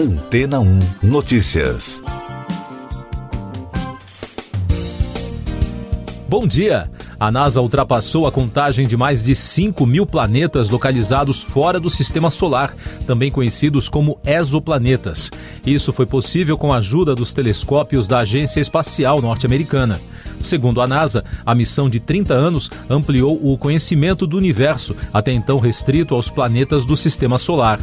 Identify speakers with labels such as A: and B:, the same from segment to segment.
A: Antena 1 Notícias.
B: Bom dia! A NASA ultrapassou a contagem de mais de 5 mil planetas localizados fora do sistema solar, também conhecidos como exoplanetas. Isso foi possível com a ajuda dos telescópios da Agência Espacial Norte-Americana. Segundo a NASA, a missão de 30 anos ampliou o conhecimento do universo, até então restrito aos planetas do sistema solar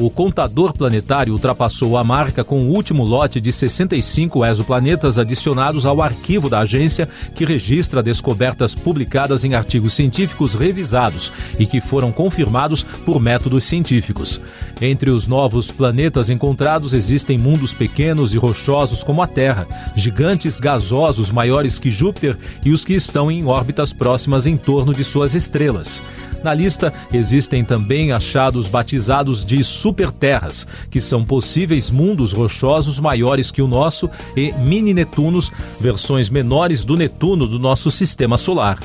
B: o contador planetário ultrapassou a marca com o último lote de 65 exoplanetas adicionados ao arquivo da agência, que registra descobertas publicadas em artigos científicos revisados e que foram confirmados por métodos científicos. Entre os novos planetas encontrados existem mundos pequenos e rochosos como a Terra, gigantes gasosos maiores que Júpiter e os que estão em órbitas próximas em torno de suas estrelas. Na lista existem também achados batizados de superterras, que são possíveis mundos rochosos maiores que o nosso, e mini-Netunos, versões menores do Netuno do nosso sistema solar.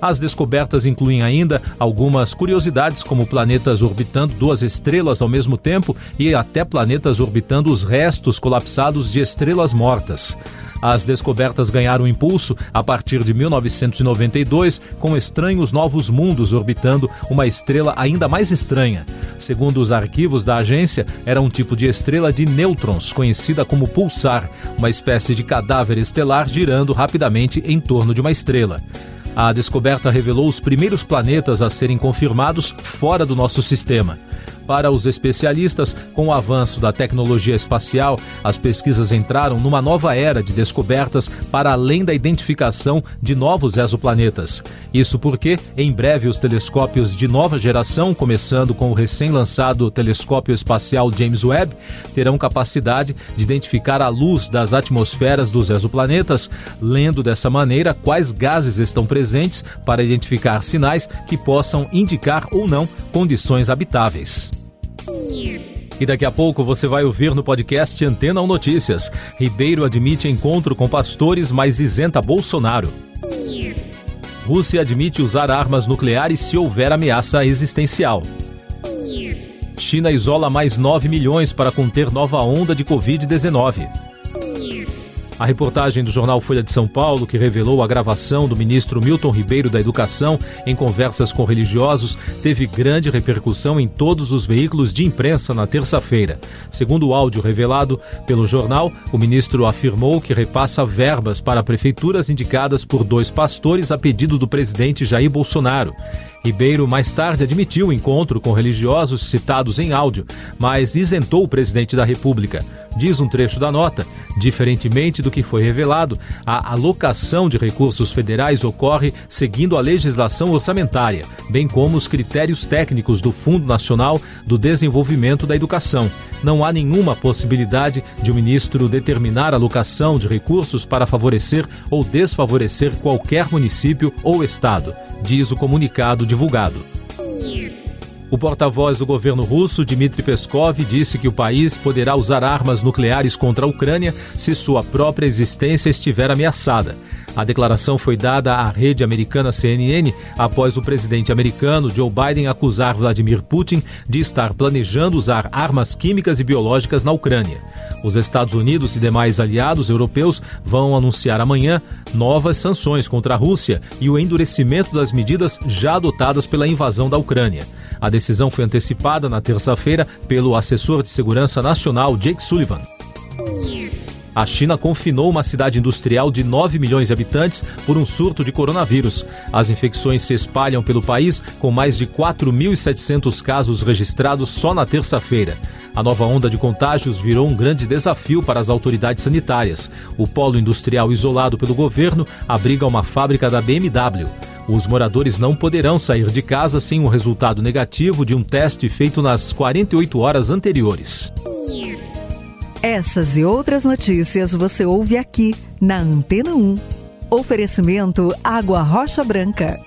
B: As descobertas incluem ainda algumas curiosidades, como planetas orbitando duas estrelas ao mesmo tempo e até planetas orbitando os restos colapsados de estrelas mortas. As descobertas ganharam impulso a partir de 1992, com estranhos novos mundos orbitando uma estrela ainda mais estranha. Segundo os arquivos da agência, era um tipo de estrela de nêutrons, conhecida como pulsar, uma espécie de cadáver estelar girando rapidamente em torno de uma estrela. A descoberta revelou os primeiros planetas a serem confirmados fora do nosso sistema. Para os especialistas, com o avanço da tecnologia espacial, as pesquisas entraram numa nova era de descobertas para além da identificação de novos exoplanetas. Isso porque, em breve, os telescópios de nova geração, começando com o recém-lançado telescópio espacial James Webb, terão capacidade de identificar a luz das atmosferas dos exoplanetas, lendo dessa maneira quais gases estão presentes para identificar sinais que possam indicar ou não condições habitáveis. E daqui a pouco você vai ouvir no podcast Antena 1 Notícias. Ribeiro admite encontro com pastores, mas isenta Bolsonaro. Rússia admite usar armas nucleares se houver ameaça existencial. China isola mais 9 milhões para conter nova onda de Covid-19. A reportagem do jornal Folha de São Paulo, que revelou a gravação do ministro Milton Ribeiro da Educação em conversas com religiosos, teve grande repercussão em todos os veículos de imprensa na terça-feira. Segundo o áudio revelado pelo jornal, o ministro afirmou que repassa verbas para prefeituras indicadas por dois pastores a pedido do presidente Jair Bolsonaro. Ribeiro mais tarde admitiu o encontro com religiosos citados em áudio, mas isentou o presidente da República. Diz um trecho da nota: diferentemente do que foi revelado, a alocação de recursos federais ocorre seguindo a legislação orçamentária, bem como os critérios técnicos do Fundo Nacional do Desenvolvimento da Educação. Não há nenhuma possibilidade de o ministro determinar a alocação de recursos para favorecer ou desfavorecer qualquer município ou estado diz o comunicado divulgado. O porta-voz do governo russo, Dmitry Peskov, disse que o país poderá usar armas nucleares contra a Ucrânia se sua própria existência estiver ameaçada. A declaração foi dada à rede americana CNN após o presidente americano Joe Biden acusar Vladimir Putin de estar planejando usar armas químicas e biológicas na Ucrânia. Os Estados Unidos e demais aliados europeus vão anunciar amanhã novas sanções contra a Rússia e o endurecimento das medidas já adotadas pela invasão da Ucrânia. A decisão foi antecipada na terça-feira pelo assessor de segurança nacional Jake Sullivan. A China confinou uma cidade industrial de 9 milhões de habitantes por um surto de coronavírus. As infecções se espalham pelo país, com mais de 4.700 casos registrados só na terça-feira. A nova onda de contágios virou um grande desafio para as autoridades sanitárias. O polo industrial isolado pelo governo abriga uma fábrica da BMW. Os moradores não poderão sair de casa sem o resultado negativo de um teste feito nas 48 horas anteriores.
C: Essas e outras notícias você ouve aqui na Antena 1. Oferecimento Água Rocha Branca.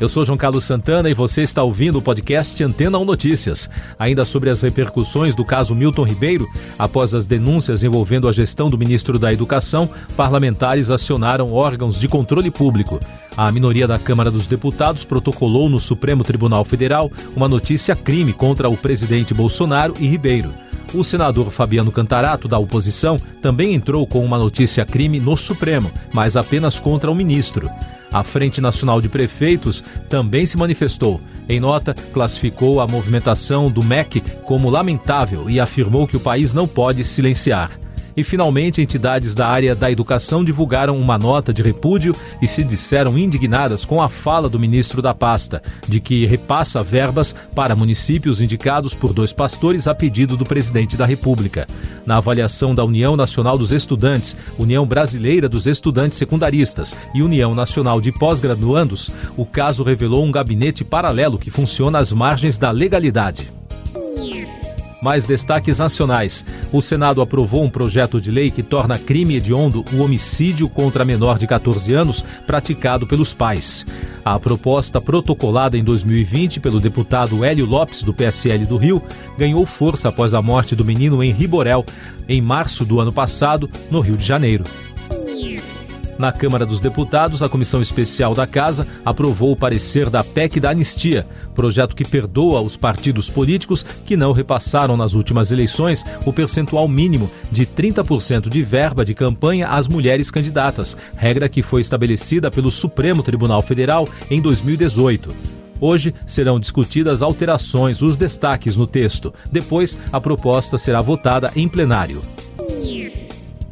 B: Eu sou João Carlos Santana e você está ouvindo o podcast Antena 1 Notícias. Ainda sobre as repercussões do caso Milton Ribeiro, após as denúncias envolvendo a gestão do ministro da Educação, parlamentares acionaram órgãos de controle público. A minoria da Câmara dos Deputados protocolou no Supremo Tribunal Federal uma notícia crime contra o presidente Bolsonaro e Ribeiro. O senador Fabiano Cantarato, da oposição, também entrou com uma notícia crime no Supremo, mas apenas contra o ministro. A Frente Nacional de Prefeitos também se manifestou. Em nota, classificou a movimentação do MEC como lamentável e afirmou que o país não pode silenciar. E, finalmente, entidades da área da educação divulgaram uma nota de repúdio e se disseram indignadas com a fala do ministro da pasta, de que repassa verbas para municípios indicados por dois pastores a pedido do presidente da República. Na avaliação da União Nacional dos Estudantes, União Brasileira dos Estudantes Secundaristas e União Nacional de Pós-Graduandos, o caso revelou um gabinete paralelo que funciona às margens da legalidade. Mais destaques nacionais. O Senado aprovou um projeto de lei que torna crime hediondo o homicídio contra menor de 14 anos praticado pelos pais. A proposta protocolada em 2020 pelo deputado Hélio Lopes, do PSL do Rio, ganhou força após a morte do menino Henri Borel, em março do ano passado, no Rio de Janeiro. Na Câmara dos Deputados, a Comissão Especial da Casa aprovou o parecer da PEC da Anistia, projeto que perdoa os partidos políticos que não repassaram nas últimas eleições o percentual mínimo de 30% de verba de campanha às mulheres candidatas, regra que foi estabelecida pelo Supremo Tribunal Federal em 2018. Hoje serão discutidas alterações, os destaques no texto. Depois, a proposta será votada em plenário.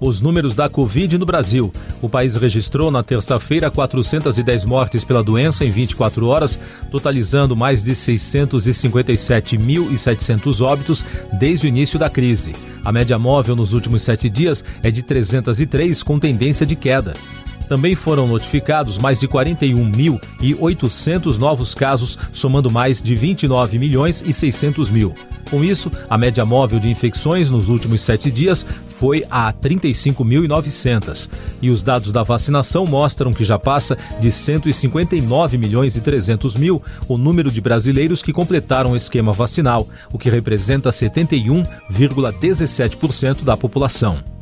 B: Os números da Covid no Brasil. O país registrou na terça-feira 410 mortes pela doença em 24 horas, totalizando mais de 657.700 óbitos desde o início da crise. A média móvel nos últimos sete dias é de 303, com tendência de queda. Também foram notificados mais de 41.800 novos casos, somando mais de 29 milhões e 600 mil. Com isso, a média móvel de infecções nos últimos sete dias foi a 35.900. E os dados da vacinação mostram que já passa de 159 milhões e 300 mil o número de brasileiros que completaram o esquema vacinal, o que representa 71,17% da população.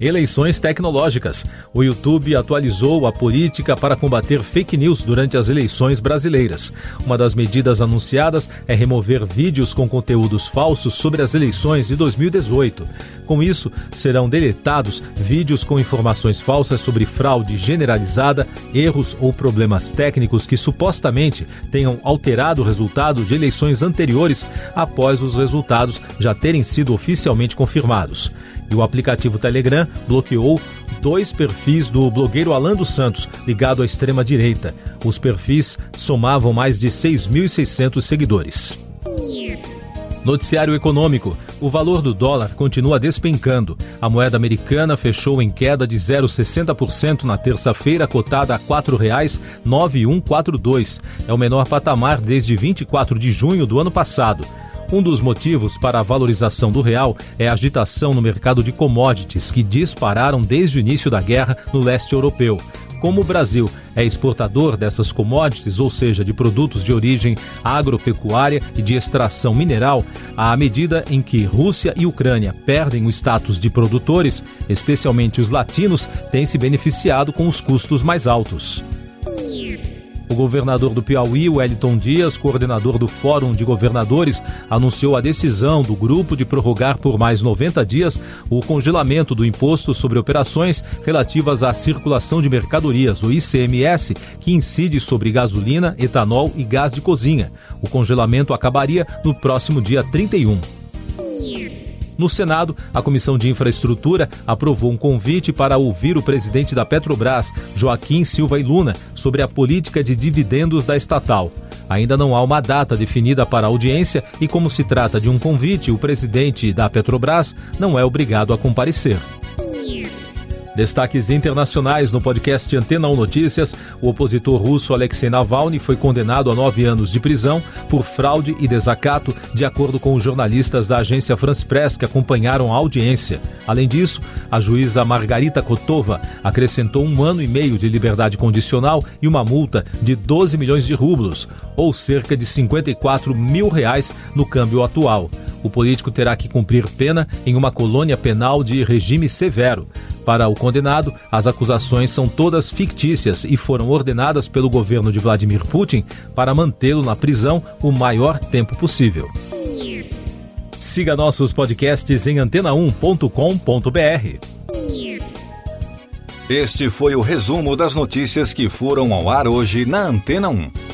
B: Eleições tecnológicas. O YouTube atualizou a política para combater fake news durante as eleições brasileiras. Uma das medidas anunciadas é remover vídeos com conteúdos falsos sobre as eleições de 2018. Com isso, serão deletados vídeos com informações falsas sobre fraude generalizada, erros ou problemas técnicos que supostamente tenham alterado o resultado de eleições anteriores após os resultados já terem sido oficialmente confirmados. E o aplicativo Telegram bloqueou dois perfis do blogueiro Alan dos Santos, ligado à extrema-direita. Os perfis somavam mais de 6.600 seguidores. Noticiário Econômico. O valor do dólar continua despencando. A moeda americana fechou em queda de 0,60% na terça-feira, cotada a R$ 4,9142. É o menor patamar desde 24 de junho do ano passado. Um dos motivos para a valorização do real é a agitação no mercado de commodities, que dispararam desde o início da guerra no leste europeu. Como o Brasil é exportador dessas commodities, ou seja, de produtos de origem agropecuária e de extração mineral, à medida em que Rússia e Ucrânia perdem o status de produtores, especialmente os latinos têm se beneficiado com os custos mais altos. O governador do Piauí, Wellington Dias, coordenador do Fórum de Governadores, anunciou a decisão do grupo de prorrogar por mais 90 dias o congelamento do imposto sobre operações relativas à circulação de mercadorias, o ICMS, que incide sobre gasolina, etanol e gás de cozinha. O congelamento acabaria no próximo dia 31. No Senado, a Comissão de Infraestrutura aprovou um convite para ouvir o presidente da Petrobras, Joaquim Silva e Luna, sobre a política de dividendos da estatal. Ainda não há uma data definida para a audiência e, como se trata de um convite, o presidente da Petrobras não é obrigado a comparecer. Destaques internacionais no podcast Antena 1 Notícias. O opositor russo Alexei Navalny foi condenado a nove anos de prisão por fraude e desacato, de acordo com os jornalistas da agência France Press que acompanharam a audiência. Além disso, a juíza Margarita Kotova acrescentou um ano e meio de liberdade condicional e uma multa de 12 milhões de rublos, ou cerca de 54 mil reais no câmbio atual. O político terá que cumprir pena em uma colônia penal de regime severo. Para o condenado, as acusações são todas fictícias e foram ordenadas pelo governo de Vladimir Putin para mantê-lo na prisão o maior tempo possível. Siga nossos podcasts em antena1.com.br.
A: Este foi o resumo das notícias que foram ao ar hoje na Antena 1.